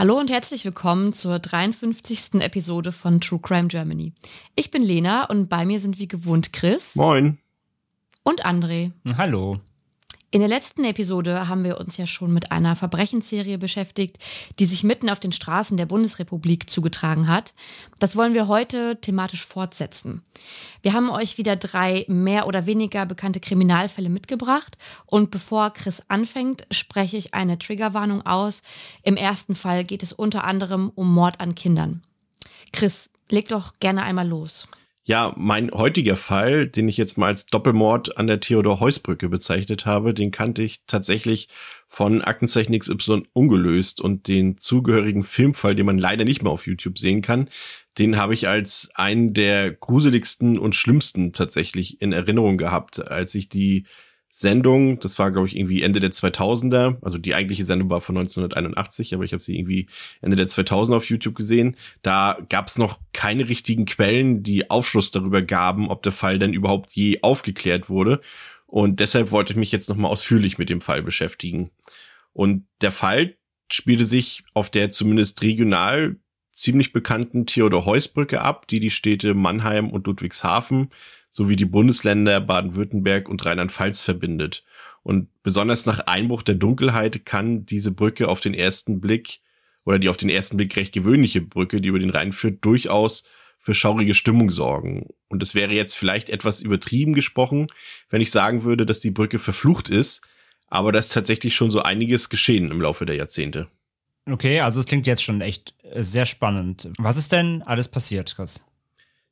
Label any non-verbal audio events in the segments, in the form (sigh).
Hallo und herzlich willkommen zur 53. Episode von True Crime Germany. Ich bin Lena und bei mir sind wie gewohnt Chris. Moin. Und André. Hallo. In der letzten Episode haben wir uns ja schon mit einer Verbrechensserie beschäftigt, die sich mitten auf den Straßen der Bundesrepublik zugetragen hat. Das wollen wir heute thematisch fortsetzen. Wir haben euch wieder drei mehr oder weniger bekannte Kriminalfälle mitgebracht und bevor Chris anfängt, spreche ich eine Triggerwarnung aus. Im ersten Fall geht es unter anderem um Mord an Kindern. Chris, leg doch gerne einmal los. Ja, mein heutiger Fall, den ich jetzt mal als Doppelmord an der Theodor-Heuss-Brücke bezeichnet habe, den kannte ich tatsächlich von Aktenzeichen XY ungelöst und den zugehörigen Filmfall, den man leider nicht mehr auf YouTube sehen kann, den habe ich als einen der gruseligsten und schlimmsten tatsächlich in Erinnerung gehabt, als ich die Sendung, das war glaube ich irgendwie Ende der 2000er, also die eigentliche Sendung war von 1981, aber ich habe sie irgendwie Ende der 2000er auf YouTube gesehen. Da gab es noch keine richtigen Quellen, die Aufschluss darüber gaben, ob der Fall denn überhaupt je aufgeklärt wurde. Und deshalb wollte ich mich jetzt nochmal ausführlich mit dem Fall beschäftigen. Und der Fall spielte sich auf der zumindest regional ziemlich bekannten Theodor-Heuss-Brücke ab, die die Städte Mannheim und Ludwigshafen sowie die Bundesländer Baden-Württemberg und Rheinland-Pfalz verbindet. Und besonders nach Einbruch der Dunkelheit kann diese Brücke auf den ersten Blick oder die auf den ersten Blick recht gewöhnliche Brücke, die über den Rhein führt, durchaus für schaurige Stimmung sorgen. Und es wäre jetzt vielleicht etwas übertrieben gesprochen, wenn ich sagen würde, dass die Brücke verflucht ist, aber da ist tatsächlich schon so einiges geschehen im Laufe der Jahrzehnte. Okay, also es klingt jetzt schon echt äh, sehr spannend. Was ist denn alles passiert, Chris?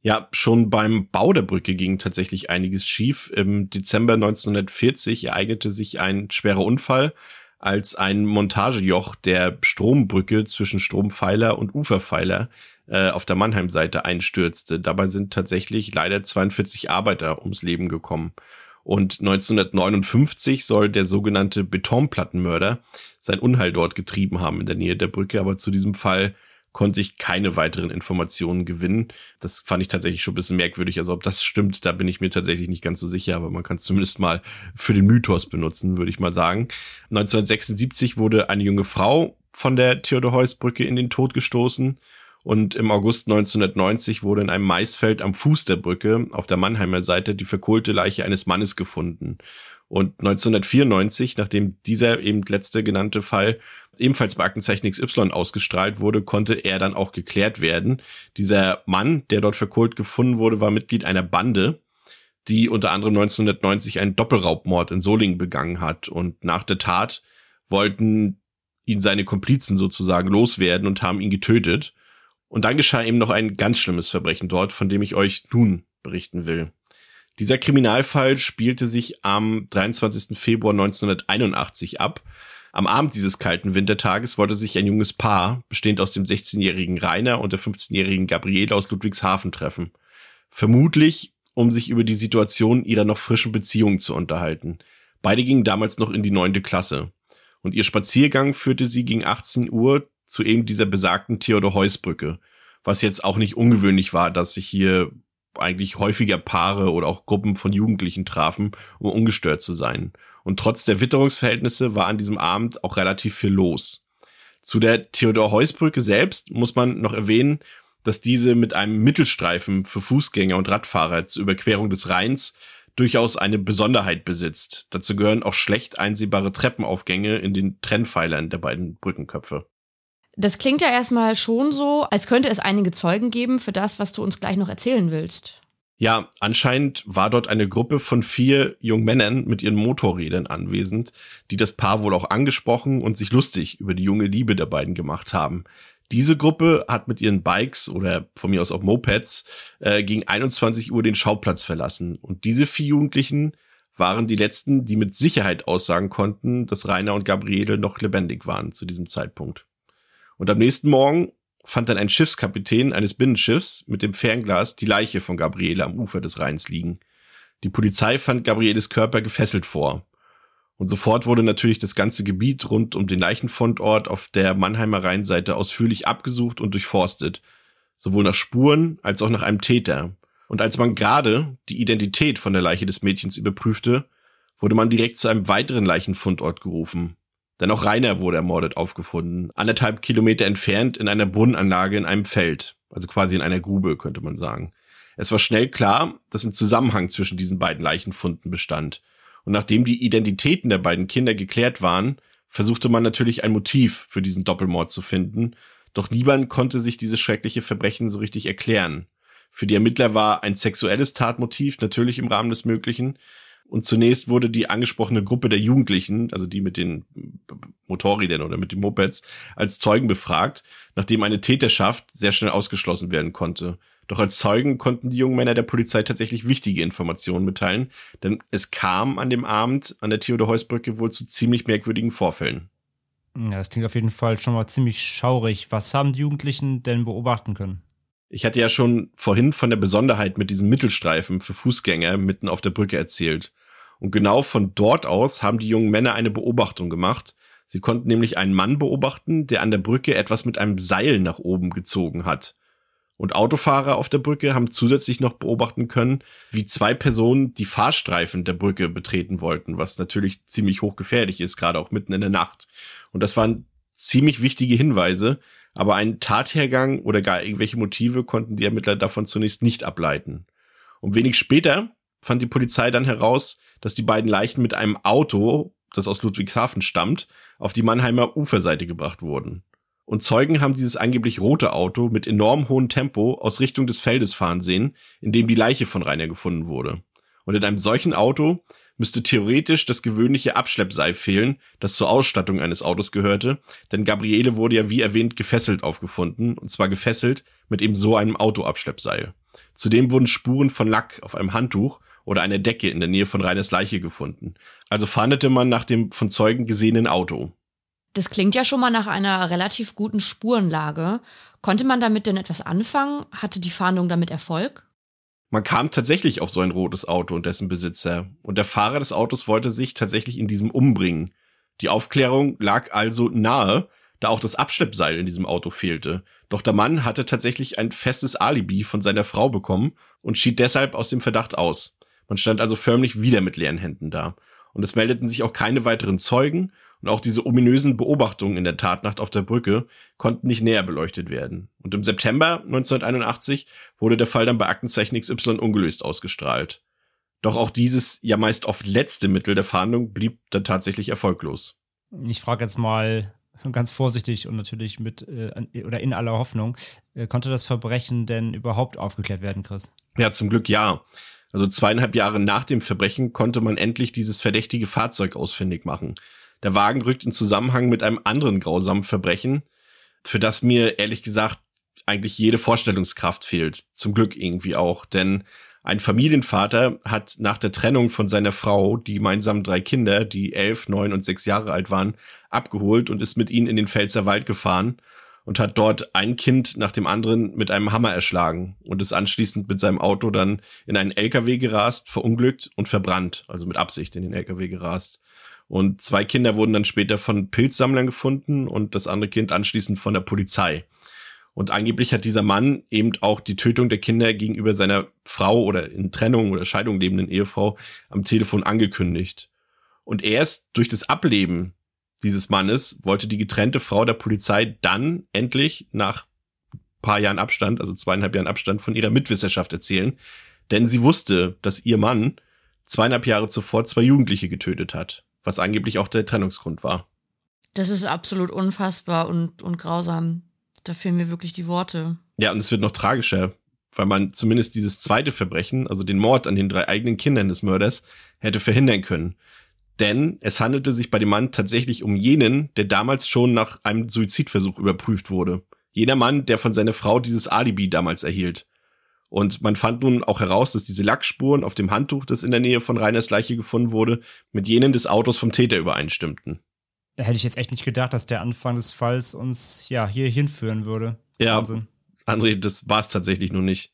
Ja, schon beim Bau der Brücke ging tatsächlich einiges schief. Im Dezember 1940 ereignete sich ein schwerer Unfall, als ein Montagejoch der Strombrücke zwischen Strompfeiler und Uferpfeiler äh, auf der Mannheim-Seite einstürzte. Dabei sind tatsächlich leider 42 Arbeiter ums Leben gekommen. Und 1959 soll der sogenannte Betonplattenmörder sein Unheil dort getrieben haben in der Nähe der Brücke, aber zu diesem Fall konnte ich keine weiteren Informationen gewinnen. Das fand ich tatsächlich schon ein bisschen merkwürdig. Also ob das stimmt, da bin ich mir tatsächlich nicht ganz so sicher, aber man kann es zumindest mal für den Mythos benutzen, würde ich mal sagen. 1976 wurde eine junge Frau von der Theodor-Heuss-Brücke in den Tod gestoßen. Und im August 1990 wurde in einem Maisfeld am Fuß der Brücke auf der Mannheimer Seite die verkohlte Leiche eines Mannes gefunden. Und 1994, nachdem dieser eben letzte genannte Fall ebenfalls bei Aktenzeichen XY ausgestrahlt wurde, konnte er dann auch geklärt werden. Dieser Mann, der dort verkohlt gefunden wurde, war Mitglied einer Bande, die unter anderem 1990 einen Doppelraubmord in Solingen begangen hat. Und nach der Tat wollten ihn seine Komplizen sozusagen loswerden und haben ihn getötet. Und dann geschah eben noch ein ganz schlimmes Verbrechen dort, von dem ich euch nun berichten will. Dieser Kriminalfall spielte sich am 23. Februar 1981 ab am Abend dieses kalten Wintertages wollte sich ein junges Paar, bestehend aus dem 16-jährigen Rainer und der 15-jährigen Gabriele aus Ludwigshafen treffen. Vermutlich, um sich über die Situation ihrer noch frischen Beziehung zu unterhalten. Beide gingen damals noch in die neunte Klasse. Und ihr Spaziergang führte sie gegen 18 Uhr zu eben dieser besagten Theodor-Heuss-Brücke. Was jetzt auch nicht ungewöhnlich war, dass sich hier eigentlich häufiger Paare oder auch Gruppen von Jugendlichen trafen, um ungestört zu sein. Und trotz der Witterungsverhältnisse war an diesem Abend auch relativ viel los. Zu der Theodor-Heuss-Brücke selbst muss man noch erwähnen, dass diese mit einem Mittelstreifen für Fußgänger und Radfahrer zur Überquerung des Rheins durchaus eine Besonderheit besitzt. Dazu gehören auch schlecht einsehbare Treppenaufgänge in den Trennpfeilern der beiden Brückenköpfe. Das klingt ja erstmal schon so, als könnte es einige Zeugen geben für das, was du uns gleich noch erzählen willst. Ja, anscheinend war dort eine Gruppe von vier jungen Männern mit ihren Motorrädern anwesend, die das Paar wohl auch angesprochen und sich lustig über die junge Liebe der beiden gemacht haben. Diese Gruppe hat mit ihren Bikes oder von mir aus auch Mopeds äh, gegen 21 Uhr den Schauplatz verlassen. Und diese vier Jugendlichen waren die letzten, die mit Sicherheit aussagen konnten, dass Rainer und Gabriele noch lebendig waren zu diesem Zeitpunkt. Und am nächsten Morgen fand dann ein Schiffskapitän eines Binnenschiffs mit dem Fernglas die Leiche von Gabriele am Ufer des Rheins liegen. Die Polizei fand Gabrieles Körper gefesselt vor. Und sofort wurde natürlich das ganze Gebiet rund um den Leichenfundort auf der Mannheimer Rheinseite ausführlich abgesucht und durchforstet. Sowohl nach Spuren als auch nach einem Täter. Und als man gerade die Identität von der Leiche des Mädchens überprüfte, wurde man direkt zu einem weiteren Leichenfundort gerufen. Denn auch Rainer wurde ermordet aufgefunden, anderthalb Kilometer entfernt in einer Brunnenanlage in einem Feld, also quasi in einer Grube, könnte man sagen. Es war schnell klar, dass ein Zusammenhang zwischen diesen beiden Leichenfunden bestand. Und nachdem die Identitäten der beiden Kinder geklärt waren, versuchte man natürlich ein Motiv für diesen Doppelmord zu finden, doch niemand konnte sich dieses schreckliche Verbrechen so richtig erklären. Für die Ermittler war ein sexuelles Tatmotiv natürlich im Rahmen des Möglichen, und zunächst wurde die angesprochene Gruppe der Jugendlichen, also die mit den Motorrädern oder mit den Mopeds, als Zeugen befragt, nachdem eine Täterschaft sehr schnell ausgeschlossen werden konnte. Doch als Zeugen konnten die jungen Männer der Polizei tatsächlich wichtige Informationen mitteilen, denn es kam an dem Abend an der Theodor-Heuss-Brücke wohl zu ziemlich merkwürdigen Vorfällen. Ja, das klingt auf jeden Fall schon mal ziemlich schaurig. Was haben die Jugendlichen denn beobachten können? Ich hatte ja schon vorhin von der Besonderheit mit diesem Mittelstreifen für Fußgänger mitten auf der Brücke erzählt. Und genau von dort aus haben die jungen Männer eine Beobachtung gemacht. Sie konnten nämlich einen Mann beobachten, der an der Brücke etwas mit einem Seil nach oben gezogen hat. Und Autofahrer auf der Brücke haben zusätzlich noch beobachten können, wie zwei Personen die Fahrstreifen der Brücke betreten wollten, was natürlich ziemlich hochgefährlich ist, gerade auch mitten in der Nacht. Und das waren ziemlich wichtige Hinweise, aber einen Tathergang oder gar irgendwelche Motive konnten die Ermittler davon zunächst nicht ableiten. Und wenig später fand die Polizei dann heraus, dass die beiden Leichen mit einem Auto, das aus Ludwigshafen stammt, auf die Mannheimer Uferseite gebracht wurden. Und Zeugen haben dieses angeblich rote Auto mit enorm hohem Tempo aus Richtung des Feldes fahren sehen, in dem die Leiche von Rainer gefunden wurde. Und in einem solchen Auto müsste theoretisch das gewöhnliche Abschleppseil fehlen, das zur Ausstattung eines Autos gehörte, denn Gabriele wurde ja wie erwähnt gefesselt aufgefunden, und zwar gefesselt mit eben so einem Autoabschleppseil. Zudem wurden Spuren von Lack auf einem Handtuch oder einer Decke in der Nähe von Reiners Leiche gefunden. Also fahndete man nach dem von Zeugen gesehenen Auto. Das klingt ja schon mal nach einer relativ guten Spurenlage. Konnte man damit denn etwas anfangen? Hatte die Fahndung damit Erfolg? Man kam tatsächlich auf so ein rotes Auto und dessen Besitzer. Und der Fahrer des Autos wollte sich tatsächlich in diesem umbringen. Die Aufklärung lag also nahe, da auch das Abschleppseil in diesem Auto fehlte. Doch der Mann hatte tatsächlich ein festes Alibi von seiner Frau bekommen und schied deshalb aus dem Verdacht aus. Man stand also förmlich wieder mit leeren Händen da. Und es meldeten sich auch keine weiteren Zeugen und auch diese ominösen Beobachtungen in der Tatnacht auf der Brücke konnten nicht näher beleuchtet werden. Und im September 1981 wurde der Fall dann bei Aktenzeichen XY ungelöst ausgestrahlt. Doch auch dieses ja meist oft letzte Mittel der Fahndung blieb dann tatsächlich erfolglos. Ich frage jetzt mal ganz vorsichtig und natürlich mit äh, oder in aller Hoffnung, äh, konnte das Verbrechen denn überhaupt aufgeklärt werden, Chris? Ja, zum Glück ja. Also zweieinhalb Jahre nach dem Verbrechen konnte man endlich dieses verdächtige Fahrzeug ausfindig machen. Der Wagen rückt in Zusammenhang mit einem anderen grausamen Verbrechen, für das mir ehrlich gesagt eigentlich jede Vorstellungskraft fehlt. Zum Glück irgendwie auch, denn ein Familienvater hat nach der Trennung von seiner Frau die gemeinsamen drei Kinder, die elf, neun und sechs Jahre alt waren, abgeholt und ist mit ihnen in den Pfälzer Wald gefahren und hat dort ein Kind nach dem anderen mit einem Hammer erschlagen und ist anschließend mit seinem Auto dann in einen LKW gerast, verunglückt und verbrannt, also mit Absicht in den LKW gerast. Und zwei Kinder wurden dann später von Pilzsammlern gefunden und das andere Kind anschließend von der Polizei. Und angeblich hat dieser Mann eben auch die Tötung der Kinder gegenüber seiner Frau oder in Trennung oder Scheidung lebenden Ehefrau am Telefon angekündigt. Und erst durch das Ableben dieses Mannes wollte die getrennte Frau der Polizei dann endlich nach paar Jahren Abstand, also zweieinhalb Jahren Abstand, von ihrer Mitwisserschaft erzählen, denn sie wusste, dass ihr Mann zweieinhalb Jahre zuvor zwei Jugendliche getötet hat, was angeblich auch der Trennungsgrund war. Das ist absolut unfassbar und, und grausam. Da fehlen mir wirklich die Worte. Ja, und es wird noch tragischer, weil man zumindest dieses zweite Verbrechen, also den Mord an den drei eigenen Kindern des Mörders, hätte verhindern können. Denn es handelte sich bei dem Mann tatsächlich um jenen, der damals schon nach einem Suizidversuch überprüft wurde. Jener Mann, der von seiner Frau dieses Alibi damals erhielt. Und man fand nun auch heraus, dass diese Lackspuren auf dem Handtuch, das in der Nähe von Reiners Leiche gefunden wurde, mit jenen des Autos vom Täter übereinstimmten. Hätte ich jetzt echt nicht gedacht, dass der Anfang des Falls uns ja hier hinführen würde. Ja, Wahnsinn. André, das war es tatsächlich nur nicht.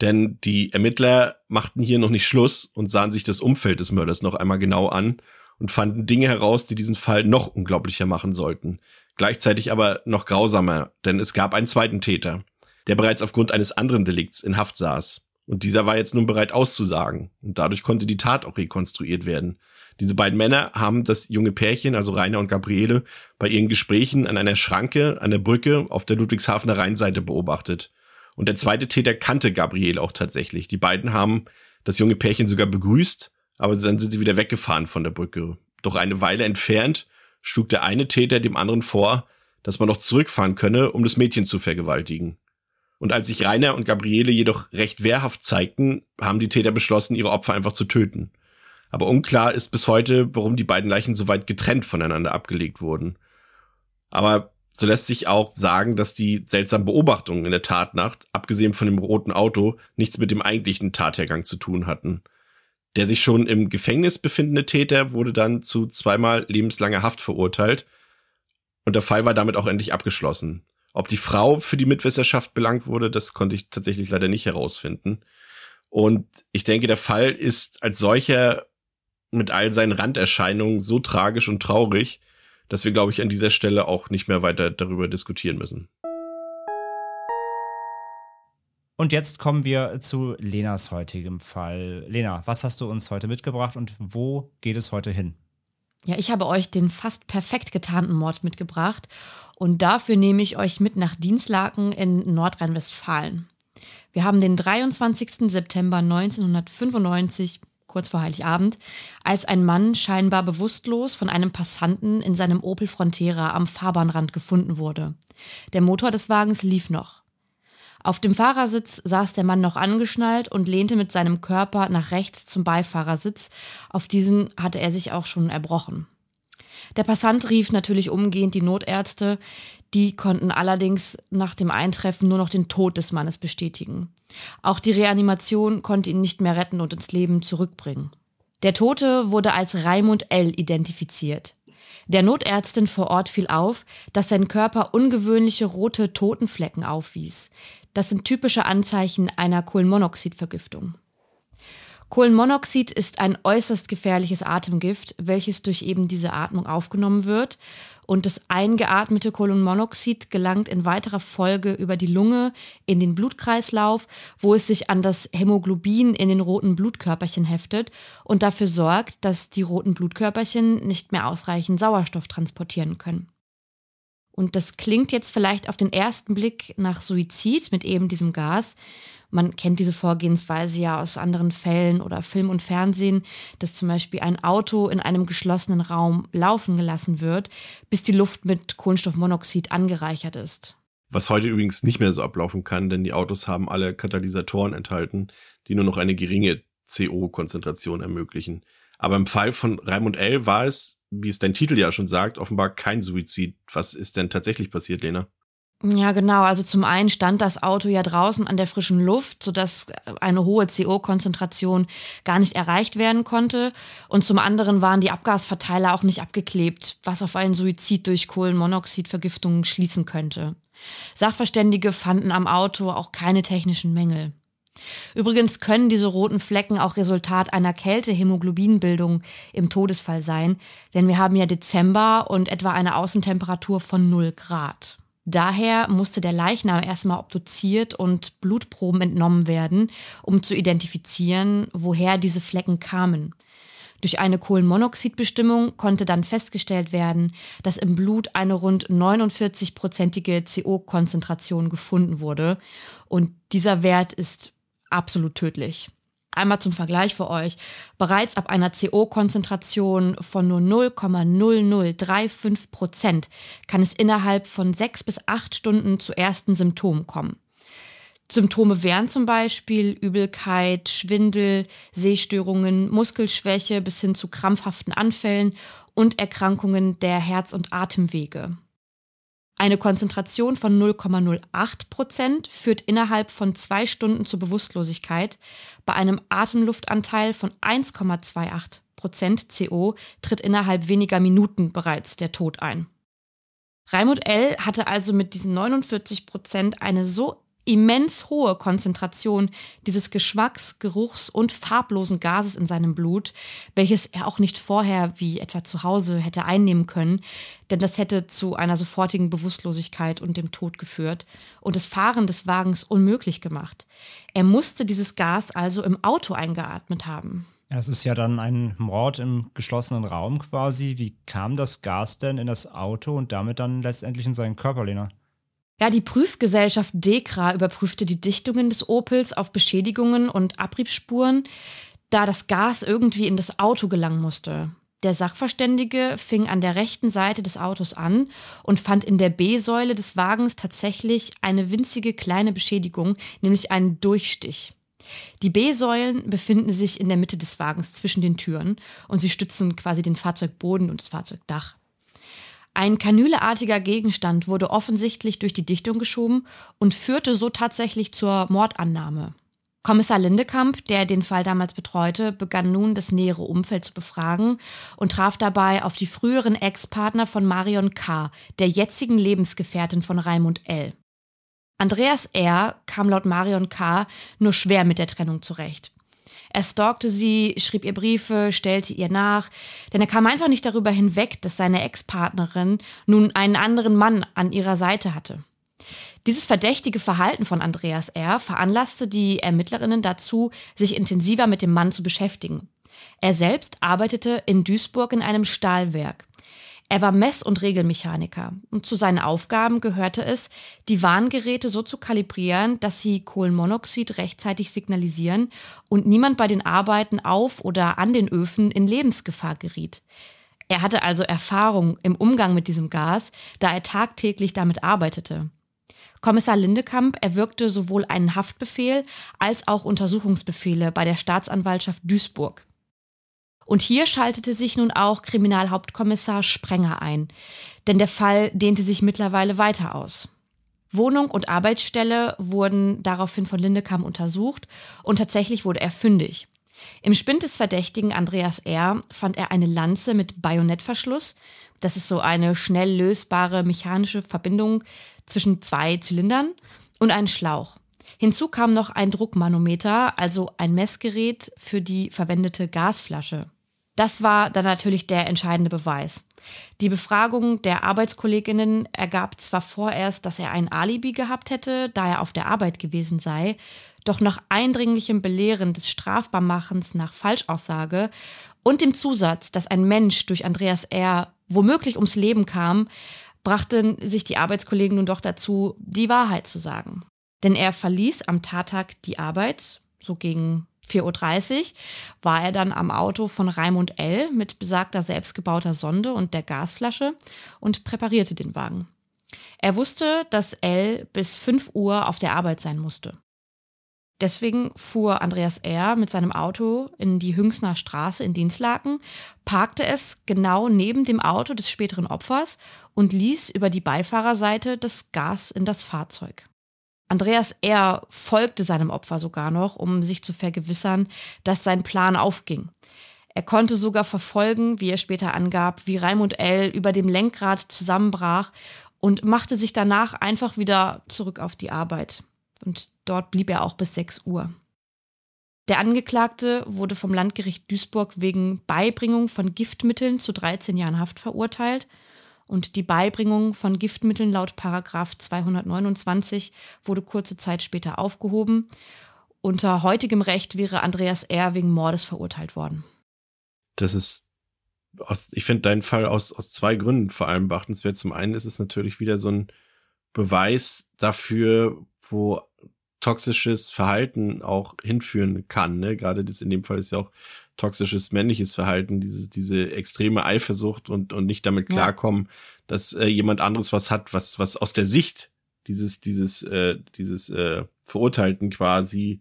Denn die Ermittler machten hier noch nicht Schluss und sahen sich das Umfeld des Mörders noch einmal genau an und fanden Dinge heraus, die diesen Fall noch unglaublicher machen sollten. Gleichzeitig aber noch grausamer, denn es gab einen zweiten Täter, der bereits aufgrund eines anderen Delikts in Haft saß. Und dieser war jetzt nun bereit auszusagen. Und dadurch konnte die Tat auch rekonstruiert werden. Diese beiden Männer haben das junge Pärchen, also Rainer und Gabriele, bei ihren Gesprächen an einer Schranke an der Brücke auf der Ludwigshafener Rheinseite beobachtet. Und der zweite Täter kannte Gabriele auch tatsächlich. Die beiden haben das junge Pärchen sogar begrüßt, aber dann sind sie wieder weggefahren von der Brücke. Doch eine Weile entfernt schlug der eine Täter dem anderen vor, dass man noch zurückfahren könne, um das Mädchen zu vergewaltigen. Und als sich Rainer und Gabriele jedoch recht wehrhaft zeigten, haben die Täter beschlossen, ihre Opfer einfach zu töten. Aber unklar ist bis heute, warum die beiden Leichen so weit getrennt voneinander abgelegt wurden. Aber so lässt sich auch sagen, dass die seltsamen Beobachtungen in der Tatnacht, abgesehen von dem roten Auto, nichts mit dem eigentlichen Tathergang zu tun hatten. Der sich schon im Gefängnis befindende Täter wurde dann zu zweimal lebenslanger Haft verurteilt und der Fall war damit auch endlich abgeschlossen. Ob die Frau für die Mitwisserschaft belangt wurde, das konnte ich tatsächlich leider nicht herausfinden. Und ich denke, der Fall ist als solcher mit all seinen Randerscheinungen so tragisch und traurig, dass wir, glaube ich, an dieser Stelle auch nicht mehr weiter darüber diskutieren müssen. Und jetzt kommen wir zu Lenas heutigem Fall. Lena, was hast du uns heute mitgebracht und wo geht es heute hin? Ja, ich habe euch den fast perfekt getarnten Mord mitgebracht und dafür nehme ich euch mit nach Dienstlaken in Nordrhein-Westfalen. Wir haben den 23. September 1995 kurz vor Heiligabend, als ein Mann scheinbar bewusstlos von einem Passanten in seinem Opel Frontera am Fahrbahnrand gefunden wurde. Der Motor des Wagens lief noch. Auf dem Fahrersitz saß der Mann noch angeschnallt und lehnte mit seinem Körper nach rechts zum Beifahrersitz. Auf diesen hatte er sich auch schon erbrochen. Der Passant rief natürlich umgehend die Notärzte, die konnten allerdings nach dem Eintreffen nur noch den Tod des Mannes bestätigen. Auch die Reanimation konnte ihn nicht mehr retten und ins Leben zurückbringen. Der Tote wurde als Raimund L. identifiziert. Der Notärztin vor Ort fiel auf, dass sein Körper ungewöhnliche rote Totenflecken aufwies. Das sind typische Anzeichen einer Kohlenmonoxidvergiftung. Kohlenmonoxid ist ein äußerst gefährliches Atemgift, welches durch eben diese Atmung aufgenommen wird. Und das eingeatmete Kohlenmonoxid gelangt in weiterer Folge über die Lunge in den Blutkreislauf, wo es sich an das Hämoglobin in den roten Blutkörperchen heftet und dafür sorgt, dass die roten Blutkörperchen nicht mehr ausreichend Sauerstoff transportieren können. Und das klingt jetzt vielleicht auf den ersten Blick nach Suizid mit eben diesem Gas. Man kennt diese Vorgehensweise ja aus anderen Fällen oder Film und Fernsehen, dass zum Beispiel ein Auto in einem geschlossenen Raum laufen gelassen wird, bis die Luft mit Kohlenstoffmonoxid angereichert ist. Was heute übrigens nicht mehr so ablaufen kann, denn die Autos haben alle Katalysatoren enthalten, die nur noch eine geringe CO-Konzentration ermöglichen. Aber im Fall von Raimund L. war es, wie es dein Titel ja schon sagt, offenbar kein Suizid. Was ist denn tatsächlich passiert, Lena? Ja, genau. Also zum einen stand das Auto ja draußen an der frischen Luft, sodass eine hohe CO-Konzentration gar nicht erreicht werden konnte. Und zum anderen waren die Abgasverteiler auch nicht abgeklebt, was auf einen Suizid durch Kohlenmonoxidvergiftung schließen könnte. Sachverständige fanden am Auto auch keine technischen Mängel. Übrigens können diese roten Flecken auch Resultat einer Kältehemoglobinbildung im Todesfall sein, denn wir haben ja Dezember und etwa eine Außentemperatur von 0 Grad. Daher musste der Leichnam erstmal obduziert und Blutproben entnommen werden, um zu identifizieren, woher diese Flecken kamen. Durch eine Kohlenmonoxidbestimmung konnte dann festgestellt werden, dass im Blut eine rund 49-prozentige CO-Konzentration gefunden wurde. Und dieser Wert ist absolut tödlich. Einmal zum Vergleich für euch. Bereits ab einer CO-Konzentration von nur 0,0035 Prozent kann es innerhalb von sechs bis acht Stunden zu ersten Symptomen kommen. Symptome wären zum Beispiel Übelkeit, Schwindel, Sehstörungen, Muskelschwäche bis hin zu krampfhaften Anfällen und Erkrankungen der Herz- und Atemwege. Eine Konzentration von 0,08 Prozent führt innerhalb von zwei Stunden zur Bewusstlosigkeit. Bei einem Atemluftanteil von 1,28 Prozent CO tritt innerhalb weniger Minuten bereits der Tod ein. Raimund L. hatte also mit diesen 49 Prozent eine so immens hohe Konzentration dieses Geschmacks-, Geruchs- und farblosen Gases in seinem Blut, welches er auch nicht vorher wie etwa zu Hause hätte einnehmen können, denn das hätte zu einer sofortigen Bewusstlosigkeit und dem Tod geführt und das Fahren des Wagens unmöglich gemacht. Er musste dieses Gas also im Auto eingeatmet haben. Das ist ja dann ein Mord im geschlossenen Raum quasi. Wie kam das Gas denn in das Auto und damit dann letztendlich in seinen Körper, Lena? Ja, die Prüfgesellschaft DEKRA überprüfte die Dichtungen des Opels auf Beschädigungen und Abriebsspuren, da das Gas irgendwie in das Auto gelangen musste. Der Sachverständige fing an der rechten Seite des Autos an und fand in der B-Säule des Wagens tatsächlich eine winzige kleine Beschädigung, nämlich einen Durchstich. Die B-Säulen befinden sich in der Mitte des Wagens zwischen den Türen und sie stützen quasi den Fahrzeugboden und das Fahrzeugdach. Ein kanüleartiger Gegenstand wurde offensichtlich durch die Dichtung geschoben und führte so tatsächlich zur Mordannahme. Kommissar Lindekamp, der den Fall damals betreute, begann nun das nähere Umfeld zu befragen und traf dabei auf die früheren Ex-Partner von Marion K., der jetzigen Lebensgefährtin von Raimund L. Andreas R. kam laut Marion K. nur schwer mit der Trennung zurecht. Er stalkte sie, schrieb ihr Briefe, stellte ihr nach, denn er kam einfach nicht darüber hinweg, dass seine Ex-Partnerin nun einen anderen Mann an ihrer Seite hatte. Dieses verdächtige Verhalten von Andreas R. veranlasste die Ermittlerinnen dazu, sich intensiver mit dem Mann zu beschäftigen. Er selbst arbeitete in Duisburg in einem Stahlwerk. Er war Mess- und Regelmechaniker und zu seinen Aufgaben gehörte es, die Warngeräte so zu kalibrieren, dass sie Kohlenmonoxid rechtzeitig signalisieren und niemand bei den Arbeiten auf oder an den Öfen in Lebensgefahr geriet. Er hatte also Erfahrung im Umgang mit diesem Gas, da er tagtäglich damit arbeitete. Kommissar Lindekamp erwirkte sowohl einen Haftbefehl als auch Untersuchungsbefehle bei der Staatsanwaltschaft Duisburg. Und hier schaltete sich nun auch Kriminalhauptkommissar Sprenger ein, denn der Fall dehnte sich mittlerweile weiter aus. Wohnung und Arbeitsstelle wurden daraufhin von Lindekamp untersucht und tatsächlich wurde er fündig. Im Spind des Verdächtigen Andreas R. fand er eine Lanze mit Bajonettverschluss. Das ist so eine schnell lösbare mechanische Verbindung zwischen zwei Zylindern und einen Schlauch. Hinzu kam noch ein Druckmanometer, also ein Messgerät für die verwendete Gasflasche. Das war dann natürlich der entscheidende Beweis. Die Befragung der Arbeitskolleginnen ergab zwar vorerst, dass er ein Alibi gehabt hätte, da er auf der Arbeit gewesen sei, doch nach eindringlichem Belehren des Strafbarmachens nach Falschaussage und dem Zusatz, dass ein Mensch durch Andreas R. womöglich ums Leben kam, brachten sich die Arbeitskollegen nun doch dazu, die Wahrheit zu sagen. Denn er verließ am Tattag die Arbeit, so gegen 4.30 Uhr war er dann am Auto von Raimund L. mit besagter selbstgebauter Sonde und der Gasflasche und präparierte den Wagen. Er wusste, dass L. bis 5 Uhr auf der Arbeit sein musste. Deswegen fuhr Andreas R. mit seinem Auto in die Hüngsner Straße in Dienstlaken, parkte es genau neben dem Auto des späteren Opfers und ließ über die Beifahrerseite das Gas in das Fahrzeug. Andreas R. folgte seinem Opfer sogar noch, um sich zu vergewissern, dass sein Plan aufging. Er konnte sogar verfolgen, wie er später angab, wie Raimund L. über dem Lenkrad zusammenbrach und machte sich danach einfach wieder zurück auf die Arbeit. Und dort blieb er auch bis 6 Uhr. Der Angeklagte wurde vom Landgericht Duisburg wegen Beibringung von Giftmitteln zu 13 Jahren Haft verurteilt und die Beibringung von Giftmitteln laut Paragraf 229 wurde kurze Zeit später aufgehoben. Unter heutigem Recht wäre Andreas R. wegen Mordes verurteilt worden. das ist aus, ich finde deinen Fall aus, aus zwei Gründen vor allem beachtenswert. Zum einen ist es natürlich wieder so ein Beweis dafür, wo toxisches Verhalten auch hinführen kann. Ne? Gerade das in dem Fall ist ja auch toxisches männliches Verhalten, diese, diese extreme Eifersucht und, und nicht damit klarkommen, ja. dass äh, jemand anderes was hat, was, was aus der Sicht dieses, dieses, äh, dieses äh, Verurteilten quasi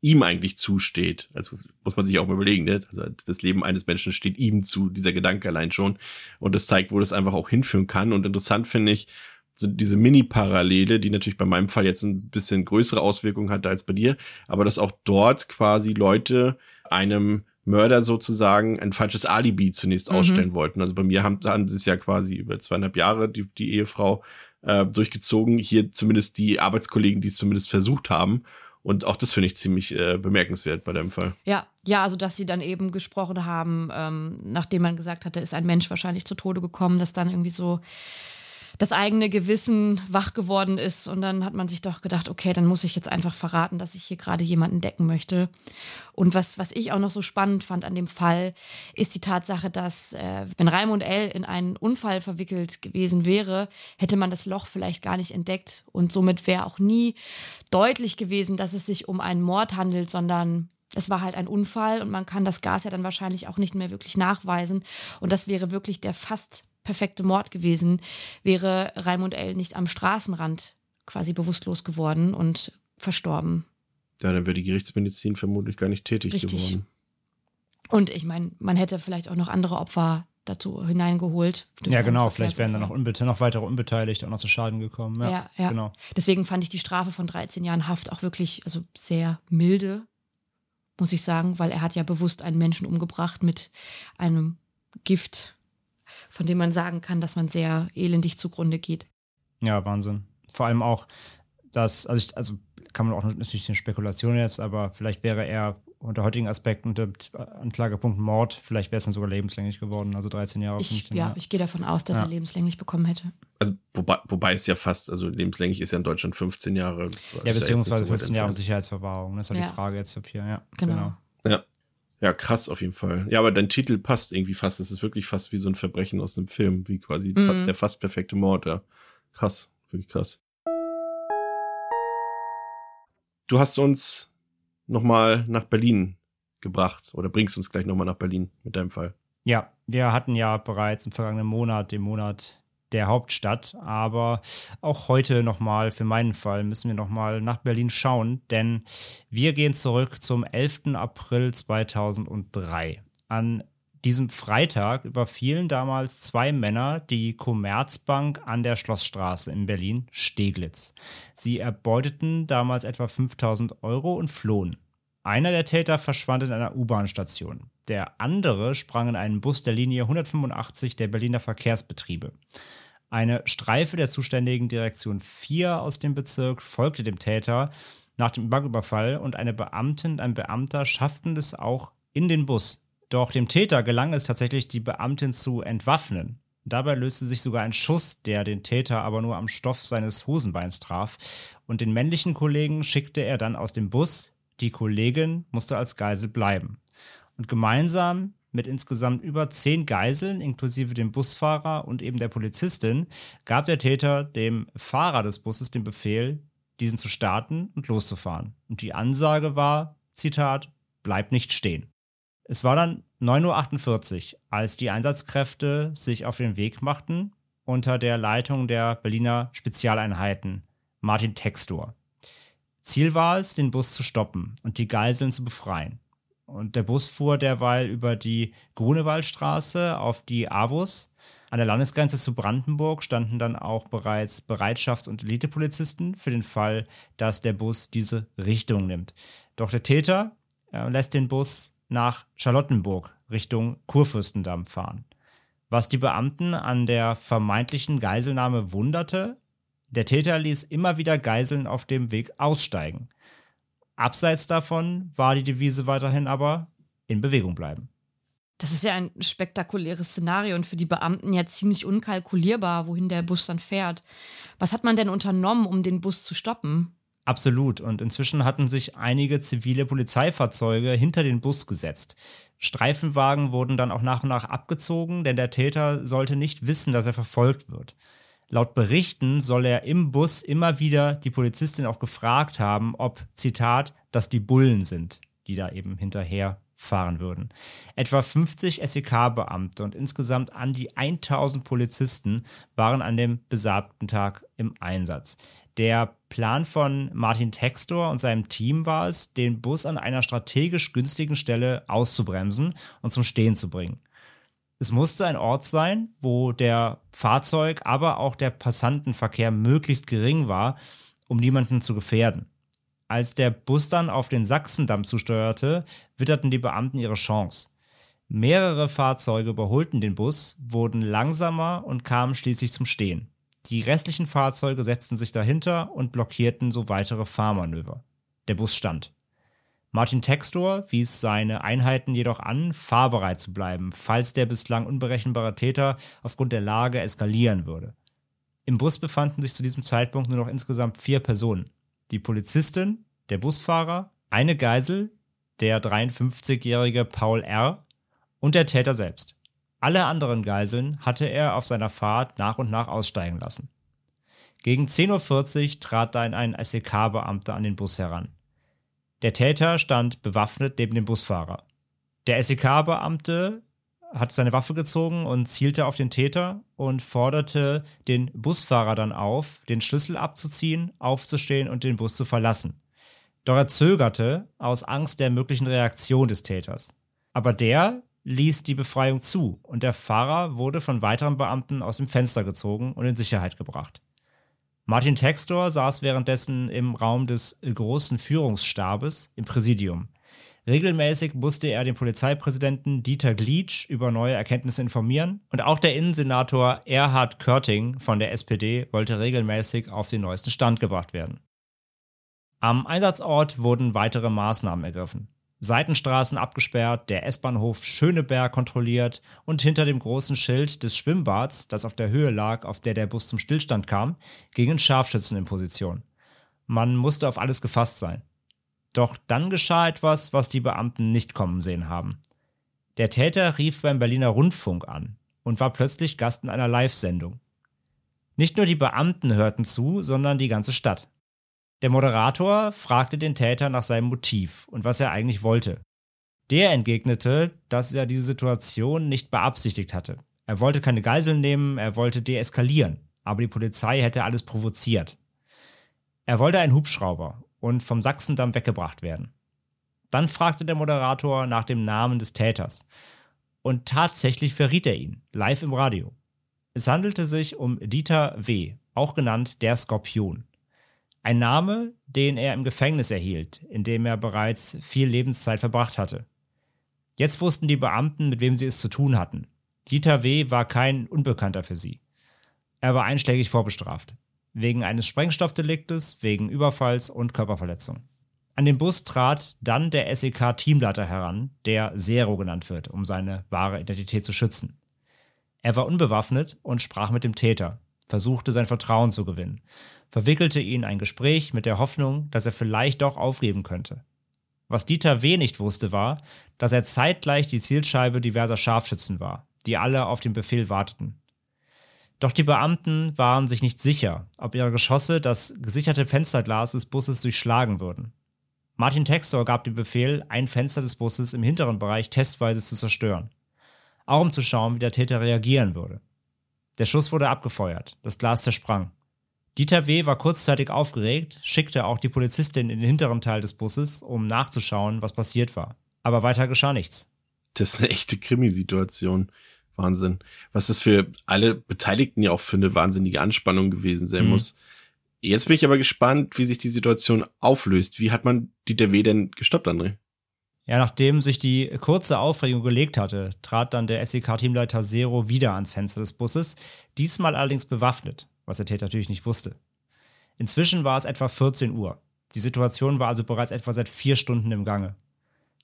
ihm eigentlich zusteht. Also muss man sich auch mal überlegen, ne? Also das Leben eines Menschen steht ihm zu, dieser Gedanke allein schon. Und das zeigt, wo das einfach auch hinführen kann. Und interessant finde ich, so diese Mini-Parallele, die natürlich bei meinem Fall jetzt ein bisschen größere Auswirkungen hatte als bei dir, aber dass auch dort quasi Leute einem Mörder sozusagen ein falsches Alibi zunächst mhm. ausstellen wollten. Also bei mir haben, haben sie es ja quasi über zweieinhalb Jahre, die, die Ehefrau, äh, durchgezogen. Hier zumindest die Arbeitskollegen, die es zumindest versucht haben. Und auch das finde ich ziemlich äh, bemerkenswert bei deinem Fall. Ja, ja, also dass sie dann eben gesprochen haben, ähm, nachdem man gesagt hatte, ist ein Mensch wahrscheinlich zu Tode gekommen, dass dann irgendwie so das eigene Gewissen wach geworden ist. Und dann hat man sich doch gedacht, okay, dann muss ich jetzt einfach verraten, dass ich hier gerade jemanden decken möchte. Und was, was ich auch noch so spannend fand an dem Fall, ist die Tatsache, dass äh, wenn Raimund L. in einen Unfall verwickelt gewesen wäre, hätte man das Loch vielleicht gar nicht entdeckt. Und somit wäre auch nie deutlich gewesen, dass es sich um einen Mord handelt, sondern es war halt ein Unfall und man kann das Gas ja dann wahrscheinlich auch nicht mehr wirklich nachweisen. Und das wäre wirklich der fast perfekte Mord gewesen, wäre Raimund L. nicht am Straßenrand quasi bewusstlos geworden und verstorben. Ja, dann wäre die Gerichtsmedizin vermutlich gar nicht tätig Richtig. geworden. Und ich meine, man hätte vielleicht auch noch andere Opfer dazu hineingeholt. Ja, genau, vielleicht wären dann noch, noch weitere unbeteiligt auch noch zu Schaden gekommen. Ja, ja, ja, genau. Deswegen fand ich die Strafe von 13 Jahren Haft auch wirklich also sehr milde, muss ich sagen, weil er hat ja bewusst einen Menschen umgebracht mit einem Gift, von dem man sagen kann, dass man sehr elendig zugrunde geht. Ja, Wahnsinn. Vor allem auch, dass, also, ich, also kann man auch natürlich eine Spekulation jetzt, aber vielleicht wäre er unter heutigen Aspekten unter Anklagepunkt Mord, vielleicht wäre es dann sogar lebenslänglich geworden, also 13 Jahre. Ich, 15 ja, ich gehe davon aus, dass ja. er lebenslänglich bekommen hätte. Also, wobei, wobei es ja fast, also lebenslänglich ist ja in Deutschland 15 Jahre. Ja, beziehungsweise 15 Jahre Sicherheitsverwahrung, das ist ja die Frage jetzt hier, ja. Genau. genau. Ja. Ja, krass auf jeden Fall. Ja, aber dein Titel passt irgendwie fast. Es ist wirklich fast wie so ein Verbrechen aus einem Film, wie quasi mhm. der fast perfekte Mord. Ja. Krass, wirklich krass. Du hast uns nochmal nach Berlin gebracht oder bringst uns gleich nochmal nach Berlin mit deinem Fall. Ja, wir hatten ja bereits im vergangenen Monat, dem Monat der Hauptstadt. Aber auch heute nochmal, für meinen Fall, müssen wir nochmal nach Berlin schauen, denn wir gehen zurück zum 11. April 2003. An diesem Freitag überfielen damals zwei Männer die Commerzbank an der Schlossstraße in Berlin, Steglitz. Sie erbeuteten damals etwa 5000 Euro und flohen. Einer der Täter verschwand in einer U-Bahn-Station. Der andere sprang in einen Bus der Linie 185 der Berliner Verkehrsbetriebe. Eine Streife der zuständigen Direktion 4 aus dem Bezirk folgte dem Täter nach dem Banküberfall und eine Beamtin und ein Beamter schafften es auch in den Bus. Doch dem Täter gelang es tatsächlich, die Beamtin zu entwaffnen. Dabei löste sich sogar ein Schuss, der den Täter aber nur am Stoff seines Hosenbeins traf. Und den männlichen Kollegen schickte er dann aus dem Bus die Kollegin musste als Geisel bleiben. Und gemeinsam mit insgesamt über zehn Geiseln, inklusive dem Busfahrer und eben der Polizistin, gab der Täter dem Fahrer des Busses den Befehl, diesen zu starten und loszufahren. Und die Ansage war, Zitat, bleib nicht stehen. Es war dann 9.48 Uhr, als die Einsatzkräfte sich auf den Weg machten unter der Leitung der Berliner Spezialeinheiten Martin Textor. Ziel war es, den Bus zu stoppen und die Geiseln zu befreien. Und der Bus fuhr derweil über die Grunewaldstraße auf die Avus. An der Landesgrenze zu Brandenburg standen dann auch bereits Bereitschafts- und Elitepolizisten für den Fall, dass der Bus diese Richtung nimmt. Doch der Täter äh, lässt den Bus nach Charlottenburg Richtung Kurfürstendamm fahren. Was die Beamten an der vermeintlichen Geiselnahme wunderte, der Täter ließ immer wieder Geiseln auf dem Weg aussteigen. Abseits davon war die Devise weiterhin aber in Bewegung bleiben. Das ist ja ein spektakuläres Szenario und für die Beamten ja ziemlich unkalkulierbar, wohin der Bus dann fährt. Was hat man denn unternommen, um den Bus zu stoppen? Absolut. Und inzwischen hatten sich einige zivile Polizeifahrzeuge hinter den Bus gesetzt. Streifenwagen wurden dann auch nach und nach abgezogen, denn der Täter sollte nicht wissen, dass er verfolgt wird. Laut Berichten soll er im Bus immer wieder die Polizistin auch gefragt haben, ob, Zitat, das die Bullen sind, die da eben hinterher fahren würden. Etwa 50 SEK-Beamte und insgesamt an die 1000 Polizisten waren an dem besagten Tag im Einsatz. Der Plan von Martin Textor und seinem Team war es, den Bus an einer strategisch günstigen Stelle auszubremsen und zum Stehen zu bringen. Es musste ein Ort sein, wo der Fahrzeug, aber auch der Passantenverkehr möglichst gering war, um niemanden zu gefährden. Als der Bus dann auf den Sachsendamm zusteuerte, witterten die Beamten ihre Chance. Mehrere Fahrzeuge überholten den Bus, wurden langsamer und kamen schließlich zum Stehen. Die restlichen Fahrzeuge setzten sich dahinter und blockierten so weitere Fahrmanöver. Der Bus stand. Martin Textor wies seine Einheiten jedoch an, fahrbereit zu bleiben, falls der bislang unberechenbare Täter aufgrund der Lage eskalieren würde. Im Bus befanden sich zu diesem Zeitpunkt nur noch insgesamt vier Personen die Polizistin, der Busfahrer, eine Geisel, der 53-jährige Paul R. und der Täter selbst. Alle anderen Geiseln hatte er auf seiner Fahrt nach und nach aussteigen lassen. Gegen 10.40 Uhr trat dann ein SEK-Beamter an den Bus heran. Der Täter stand bewaffnet neben dem Busfahrer. Der SEK-Beamte hat seine Waffe gezogen und zielte auf den Täter und forderte den Busfahrer dann auf, den Schlüssel abzuziehen, aufzustehen und den Bus zu verlassen. Doch er zögerte aus Angst der möglichen Reaktion des Täters. Aber der ließ die Befreiung zu und der Fahrer wurde von weiteren Beamten aus dem Fenster gezogen und in Sicherheit gebracht. Martin Textor saß währenddessen im Raum des großen Führungsstabes im Präsidium. Regelmäßig musste er den Polizeipräsidenten Dieter Glitsch über neue Erkenntnisse informieren und auch der Innensenator Erhard Körting von der SPD wollte regelmäßig auf den neuesten Stand gebracht werden. Am Einsatzort wurden weitere Maßnahmen ergriffen. Seitenstraßen abgesperrt, der S-Bahnhof Schöneberg kontrolliert und hinter dem großen Schild des Schwimmbads, das auf der Höhe lag, auf der der Bus zum Stillstand kam, gingen Scharfschützen in Position. Man musste auf alles gefasst sein. Doch dann geschah etwas, was die Beamten nicht kommen sehen haben. Der Täter rief beim Berliner Rundfunk an und war plötzlich Gast in einer Live-Sendung. Nicht nur die Beamten hörten zu, sondern die ganze Stadt. Der Moderator fragte den Täter nach seinem Motiv und was er eigentlich wollte. Der entgegnete, dass er diese Situation nicht beabsichtigt hatte. Er wollte keine Geiseln nehmen, er wollte deeskalieren, aber die Polizei hätte alles provoziert. Er wollte einen Hubschrauber und vom Sachsendamm weggebracht werden. Dann fragte der Moderator nach dem Namen des Täters. Und tatsächlich verriet er ihn, live im Radio. Es handelte sich um Dieter W., auch genannt der Skorpion. Ein Name, den er im Gefängnis erhielt, in dem er bereits viel Lebenszeit verbracht hatte. Jetzt wussten die Beamten, mit wem sie es zu tun hatten. Dieter W. war kein Unbekannter für sie. Er war einschlägig vorbestraft wegen eines Sprengstoffdeliktes, wegen Überfalls und Körperverletzung. An den Bus trat dann der SEK-Teamleiter heran, der Zero genannt wird, um seine wahre Identität zu schützen. Er war unbewaffnet und sprach mit dem Täter, versuchte sein Vertrauen zu gewinnen, verwickelte ihn in ein Gespräch mit der Hoffnung, dass er vielleicht doch aufgeben könnte. Was Dieter W. nicht wusste, war, dass er zeitgleich die Zielscheibe diverser Scharfschützen war, die alle auf den Befehl warteten. Doch die Beamten waren sich nicht sicher, ob ihre Geschosse das gesicherte Fensterglas des Busses durchschlagen würden. Martin Textor gab den Befehl, ein Fenster des Busses im hinteren Bereich testweise zu zerstören. Auch um zu schauen, wie der Täter reagieren würde. Der Schuss wurde abgefeuert, das Glas zersprang. Dieter W. war kurzzeitig aufgeregt, schickte auch die Polizistin in den hinteren Teil des Busses, um nachzuschauen, was passiert war. Aber weiter geschah nichts. Das ist eine echte Krimisituation. Wahnsinn. Was das für alle Beteiligten ja auch für eine wahnsinnige Anspannung gewesen sein mhm. muss. Jetzt bin ich aber gespannt, wie sich die Situation auflöst. Wie hat man die DW denn gestoppt, André? Ja, nachdem sich die kurze Aufregung gelegt hatte, trat dann der SEK-Teamleiter Zero wieder ans Fenster des Busses, diesmal allerdings bewaffnet, was der Täter natürlich nicht wusste. Inzwischen war es etwa 14 Uhr. Die Situation war also bereits etwa seit vier Stunden im Gange.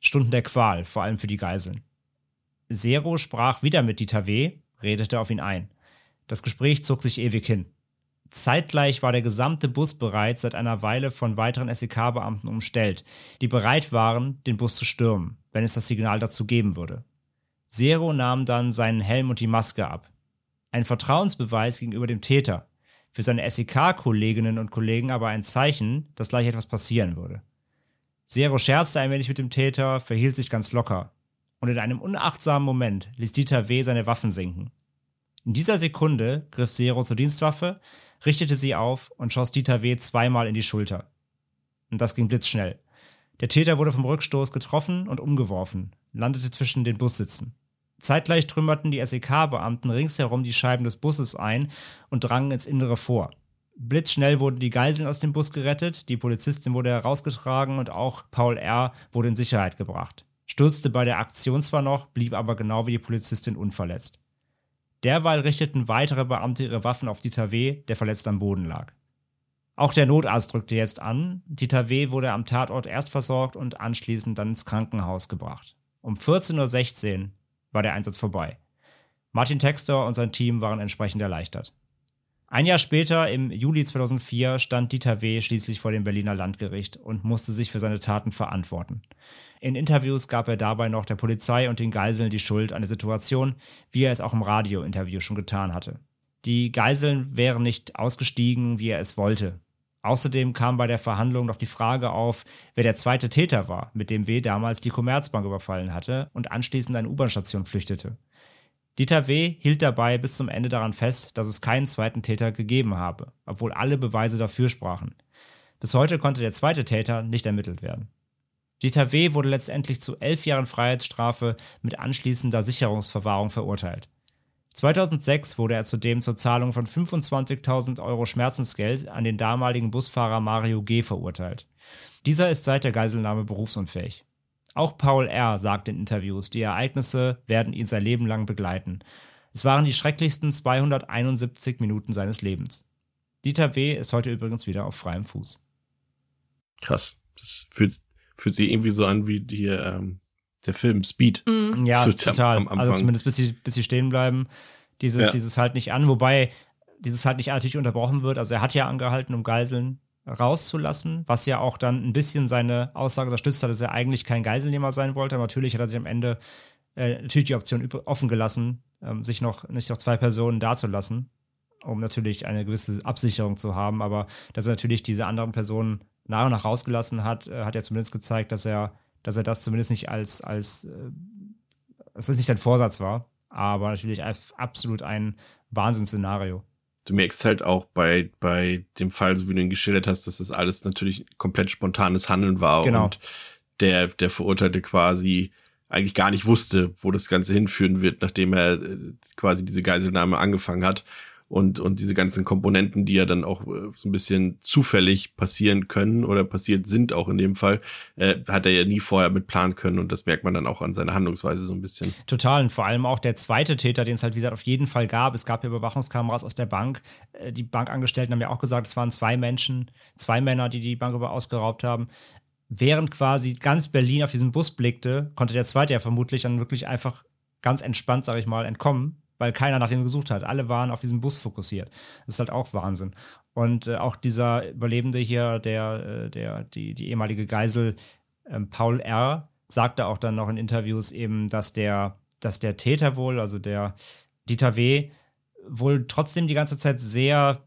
Stunden der Qual, vor allem für die Geiseln. Zero sprach wieder mit Dieter W., redete auf ihn ein. Das Gespräch zog sich ewig hin. Zeitgleich war der gesamte Bus bereits seit einer Weile von weiteren SEK-Beamten umstellt, die bereit waren, den Bus zu stürmen, wenn es das Signal dazu geben würde. Zero nahm dann seinen Helm und die Maske ab. Ein Vertrauensbeweis gegenüber dem Täter, für seine SEK-Kolleginnen und Kollegen aber ein Zeichen, dass gleich etwas passieren würde. Zero scherzte ein wenig mit dem Täter, verhielt sich ganz locker. Und in einem unachtsamen Moment ließ Dieter W. seine Waffen sinken. In dieser Sekunde griff Zero zur Dienstwaffe, richtete sie auf und schoss Dieter W. zweimal in die Schulter. Und das ging blitzschnell. Der Täter wurde vom Rückstoß getroffen und umgeworfen, landete zwischen den Bussitzen. Zeitgleich trümmerten die SEK-Beamten ringsherum die Scheiben des Busses ein und drangen ins Innere vor. Blitzschnell wurden die Geiseln aus dem Bus gerettet, die Polizistin wurde herausgetragen und auch Paul R. wurde in Sicherheit gebracht. Stürzte bei der Aktion zwar noch, blieb aber genau wie die Polizistin unverletzt. Derweil richteten weitere Beamte ihre Waffen auf Dieter W., der verletzt am Boden lag. Auch der Notarzt drückte jetzt an. Dieter W. wurde am Tatort erst versorgt und anschließend dann ins Krankenhaus gebracht. Um 14.16 Uhr war der Einsatz vorbei. Martin Textor und sein Team waren entsprechend erleichtert. Ein Jahr später, im Juli 2004, stand Dieter W. schließlich vor dem Berliner Landgericht und musste sich für seine Taten verantworten. In Interviews gab er dabei noch der Polizei und den Geiseln die Schuld an der Situation, wie er es auch im Radiointerview schon getan hatte. Die Geiseln wären nicht ausgestiegen, wie er es wollte. Außerdem kam bei der Verhandlung noch die Frage auf, wer der zweite Täter war, mit dem W. damals die Commerzbank überfallen hatte und anschließend eine U-Bahn-Station flüchtete. Dieter W. hielt dabei bis zum Ende daran fest, dass es keinen zweiten Täter gegeben habe, obwohl alle Beweise dafür sprachen. Bis heute konnte der zweite Täter nicht ermittelt werden. Dieter W. wurde letztendlich zu elf Jahren Freiheitsstrafe mit anschließender Sicherungsverwahrung verurteilt. 2006 wurde er zudem zur Zahlung von 25.000 Euro Schmerzensgeld an den damaligen Busfahrer Mario G. verurteilt. Dieser ist seit der Geiselnahme berufsunfähig. Auch Paul R. sagt in Interviews, die Ereignisse werden ihn sein Leben lang begleiten. Es waren die schrecklichsten 271 Minuten seines Lebens. Dieter W. ist heute übrigens wieder auf freiem Fuß. Krass. Das fühlt, fühlt sich irgendwie so an wie die, ähm, der Film Speed. Mhm. Ja, so, total. Am, am also zumindest bis sie, bis sie stehen bleiben. Dieses, ja. dieses halt nicht an, wobei dieses halt nicht natürlich unterbrochen wird. Also er hat ja angehalten, um Geiseln rauszulassen, was ja auch dann ein bisschen seine Aussage unterstützt hat, dass er eigentlich kein Geiselnehmer sein wollte. Aber natürlich hat er sich am Ende äh, natürlich die Option offen gelassen, ähm, sich noch nicht noch zwei Personen dazulassen, um natürlich eine gewisse Absicherung zu haben. Aber dass er natürlich diese anderen Personen nach und nach rausgelassen hat, äh, hat ja zumindest gezeigt, dass er, dass er das zumindest nicht als, als äh, dass das nicht ein Vorsatz war, aber natürlich absolut ein Wahnsinnsszenario du merkst halt auch bei, bei dem Fall, so wie du ihn geschildert hast, dass das alles natürlich komplett spontanes Handeln war genau. und der, der Verurteilte quasi eigentlich gar nicht wusste, wo das Ganze hinführen wird, nachdem er äh, quasi diese Geiselnahme angefangen hat und, und diese ganzen Komponenten, die ja dann auch äh, so ein bisschen zufällig passieren können oder passiert sind auch in dem Fall, äh, hat er ja nie vorher mit planen können und das merkt man dann auch an seiner Handlungsweise so ein bisschen. Total und vor allem auch der zweite Täter, den es halt wie gesagt auf jeden Fall gab. Es gab ja Überwachungskameras aus der Bank. Äh, die Bankangestellten haben ja auch gesagt, es waren zwei Menschen, zwei Männer, die die Bank über ausgeraubt haben während quasi ganz Berlin auf diesen Bus blickte, konnte der zweite ja vermutlich dann wirklich einfach ganz entspannt, sag ich mal, entkommen weil keiner nach ihm gesucht hat. Alle waren auf diesen Bus fokussiert. Das ist halt auch Wahnsinn. Und äh, auch dieser Überlebende hier, der, äh, der, die, die ehemalige Geisel ähm, Paul R., sagte auch dann noch in Interviews eben, dass der, dass der Täter wohl, also der Dieter W., wohl trotzdem die ganze Zeit sehr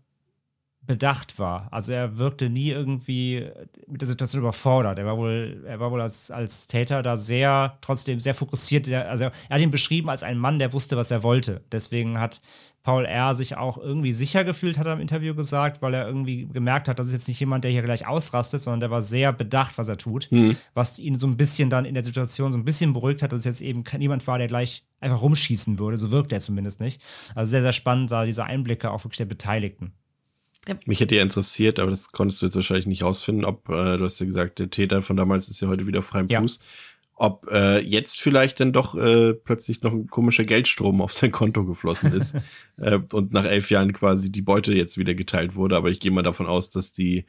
bedacht war. Also er wirkte nie irgendwie mit der Situation überfordert. Er war wohl, er war wohl als, als Täter da sehr, trotzdem sehr fokussiert. Also er hat ihn beschrieben als einen Mann, der wusste, was er wollte. Deswegen hat Paul R. sich auch irgendwie sicher gefühlt, hat er im Interview gesagt, weil er irgendwie gemerkt hat, das ist jetzt nicht jemand, der hier gleich ausrastet, sondern der war sehr bedacht, was er tut. Mhm. Was ihn so ein bisschen dann in der Situation so ein bisschen beruhigt hat, dass es jetzt eben niemand war, der gleich einfach rumschießen würde. So wirkt er zumindest nicht. Also sehr, sehr spannend, da diese Einblicke auch wirklich der Beteiligten. Ja. Mich hätte ja interessiert, aber das konntest du jetzt wahrscheinlich nicht rausfinden, ob, äh, du hast ja gesagt, der Täter von damals ist ja heute wieder frei im ja. Fuß, ob äh, jetzt vielleicht dann doch äh, plötzlich noch ein komischer Geldstrom auf sein Konto geflossen ist (laughs) äh, und nach elf Jahren quasi die Beute jetzt wieder geteilt wurde. Aber ich gehe mal davon aus, dass die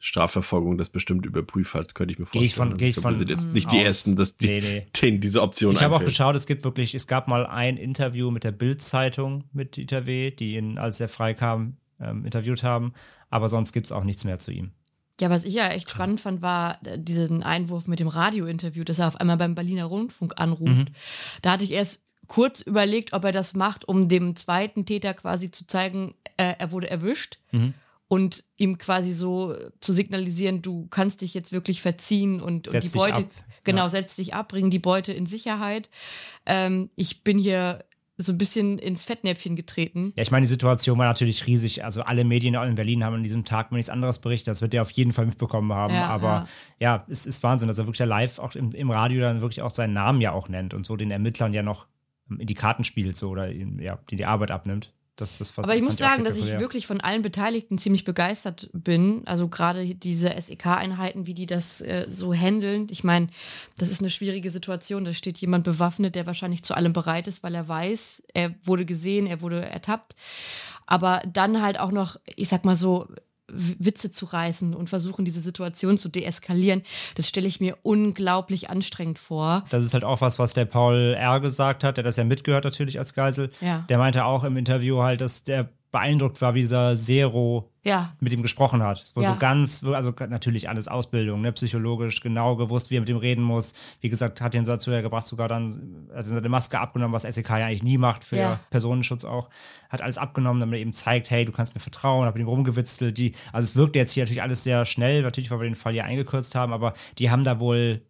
Strafverfolgung das bestimmt überprüft hat, könnte ich mir vorstellen. Gehe ich von, gehe ich glaub, von sind jetzt nicht die ersten, dass die nee, nee. denen diese Option Ich habe auch geschaut, es gibt wirklich, es gab mal ein Interview mit der Bild-Zeitung mit Dieter W., die ihn, als er freikam, ähm, interviewt haben. Aber sonst gibt es auch nichts mehr zu ihm. Ja, was ich ja echt spannend fand, war äh, diesen Einwurf mit dem Radiointerview, dass er auf einmal beim Berliner Rundfunk anruft. Mhm. Da hatte ich erst kurz überlegt, ob er das macht, um dem zweiten Täter quasi zu zeigen, äh, er wurde erwischt. Mhm. Und ihm quasi so zu signalisieren, du kannst dich jetzt wirklich verziehen und, und die Beute, genau, ja. setz dich ab, bring die Beute in Sicherheit. Ähm, ich bin hier so ein bisschen ins Fettnäpfchen getreten. Ja, ich meine, die Situation war natürlich riesig. Also alle Medien in Berlin haben an diesem Tag nichts anderes berichtet. Das wird er auf jeden Fall mitbekommen haben. Ja, Aber ja, ja es ist Wahnsinn, dass er wirklich live auch im, im, Radio dann wirklich auch seinen Namen ja auch nennt und so den Ermittlern ja noch in die Karten spielt so oder ja, die die Arbeit abnimmt. Das, das Aber ich muss sagen, dass ich wirklich von allen Beteiligten ziemlich begeistert bin. Also gerade diese SEK-Einheiten, wie die das äh, so handeln. Ich meine, das ist eine schwierige Situation. Da steht jemand bewaffnet, der wahrscheinlich zu allem bereit ist, weil er weiß, er wurde gesehen, er wurde ertappt. Aber dann halt auch noch, ich sag mal so, Witze zu reißen und versuchen, diese Situation zu deeskalieren, das stelle ich mir unglaublich anstrengend vor. Das ist halt auch was, was der Paul R. gesagt hat, der das ja mitgehört natürlich als Geisel. Ja. Der meinte auch im Interview halt, dass der beeindruckt war, wie dieser Zero ja. mit ihm gesprochen hat. Wo ja. so ganz, also natürlich alles Ausbildung, ne, psychologisch genau gewusst, wie er mit ihm reden muss. Wie gesagt, hat den dazu ja gebracht, sogar dann, also seine Maske abgenommen, was SEK ja eigentlich nie macht für ja. Personenschutz auch. Hat alles abgenommen, damit er eben zeigt, hey, du kannst mir vertrauen, hat mit ihm rumgewitzelt. Die, also es wirkt jetzt hier natürlich alles sehr schnell, natürlich, weil wir den Fall ja eingekürzt haben, aber die haben da wohl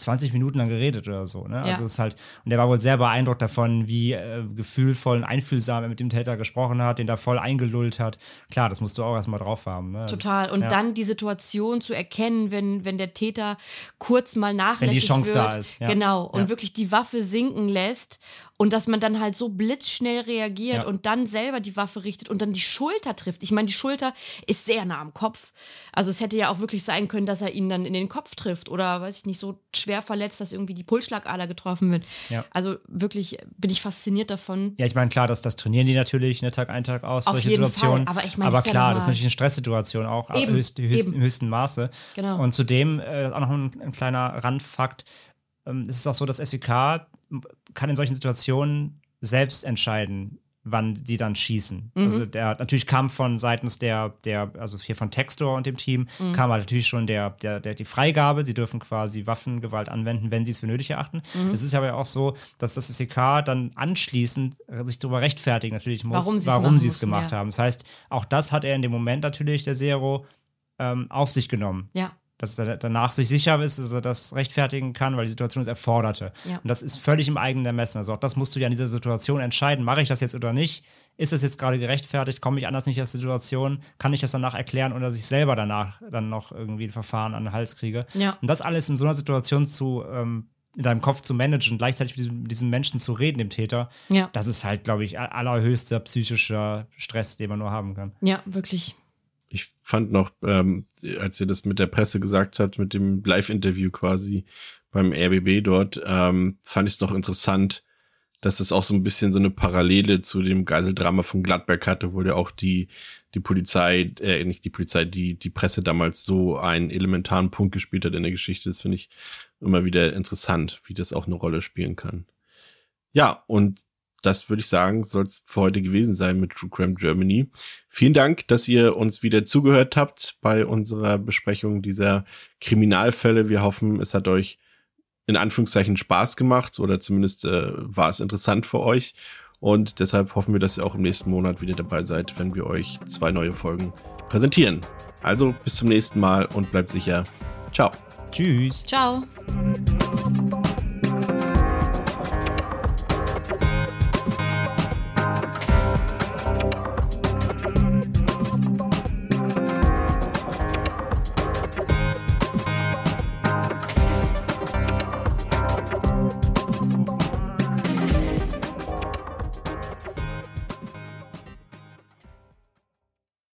20 Minuten lang geredet oder so. Ne? Ja. Also ist halt, und der war wohl sehr beeindruckt davon, wie äh, gefühlvoll und einfühlsam er mit dem Täter gesprochen hat, den da voll eingelullt hat. Klar, das musst du auch erstmal drauf haben. Ne? Total. Das, und ja. dann die Situation zu erkennen, wenn, wenn der Täter kurz mal nachlässig Wenn die Chance wird, da ist. Ja. Genau. Und wirklich die Waffe sinken lässt und dass man dann halt so blitzschnell reagiert ja. und dann selber die Waffe richtet und dann die Schulter trifft. Ich meine, die Schulter ist sehr nah am Kopf. Also es hätte ja auch wirklich sein können, dass er ihn dann in den Kopf trifft oder weiß ich nicht, so schwer verletzt, dass irgendwie die Pulsschlagader getroffen wird. Ja. Also wirklich bin ich fasziniert davon. Ja, ich meine, klar, das, das trainieren die natürlich, ne, Tag ein, Tag aus, Auf solche Situationen. Fall. Aber, ich mein, Aber klar, ja das ist natürlich eine Stresssituation auch Eben. Höchst, höchst, im höchsten Maße. Genau. Und zudem äh, auch noch ein, ein kleiner Randfakt. Ähm, es ist auch so, dass SEK kann in solchen Situationen selbst entscheiden, wann sie dann schießen. Mhm. Also der natürlich kam von seitens der, der, also hier von Textor und dem Team, mhm. kam halt natürlich schon der, der, der, die Freigabe, sie dürfen quasi Waffengewalt anwenden, wenn sie es für nötig erachten. Mhm. Es ist aber ja auch so, dass das SEK dann anschließend sich darüber rechtfertigen natürlich muss, warum sie es gemacht ja. haben. Das heißt, auch das hat er in dem Moment natürlich, der Zero, ähm, auf sich genommen. Ja dass er danach sich sicher ist, dass er das rechtfertigen kann, weil die Situation es erforderte. Ja. Und das ist völlig im eigenen Ermessen. Also auch das musst du ja in dieser Situation entscheiden. Mache ich das jetzt oder nicht? Ist das jetzt gerade gerechtfertigt? Komme ich anders nicht aus der Situation? Kann ich das danach erklären oder dass ich selber danach dann noch irgendwie ein Verfahren an den Hals kriege? Ja. Und das alles in so einer Situation zu ähm, in deinem Kopf zu managen, gleichzeitig mit diesem, mit diesem, Menschen zu reden, dem Täter, ja. das ist halt, glaube ich, allerhöchster psychischer Stress, den man nur haben kann. Ja, wirklich ich fand noch, ähm, als ihr das mit der Presse gesagt hat, mit dem Live-Interview quasi beim RBB dort, ähm, fand ich es noch interessant, dass das auch so ein bisschen so eine Parallele zu dem Geiseldrama von Gladberg hatte, wo der auch die, die Polizei, äh, nicht die Polizei, die, die Presse damals so einen elementaren Punkt gespielt hat in der Geschichte. Das finde ich immer wieder interessant, wie das auch eine Rolle spielen kann. Ja, und das würde ich sagen, soll es für heute gewesen sein mit True Crime Germany. Vielen Dank, dass ihr uns wieder zugehört habt bei unserer Besprechung dieser Kriminalfälle. Wir hoffen, es hat euch in Anführungszeichen Spaß gemacht oder zumindest äh, war es interessant für euch. Und deshalb hoffen wir, dass ihr auch im nächsten Monat wieder dabei seid, wenn wir euch zwei neue Folgen präsentieren. Also bis zum nächsten Mal und bleibt sicher. Ciao. Tschüss. Ciao.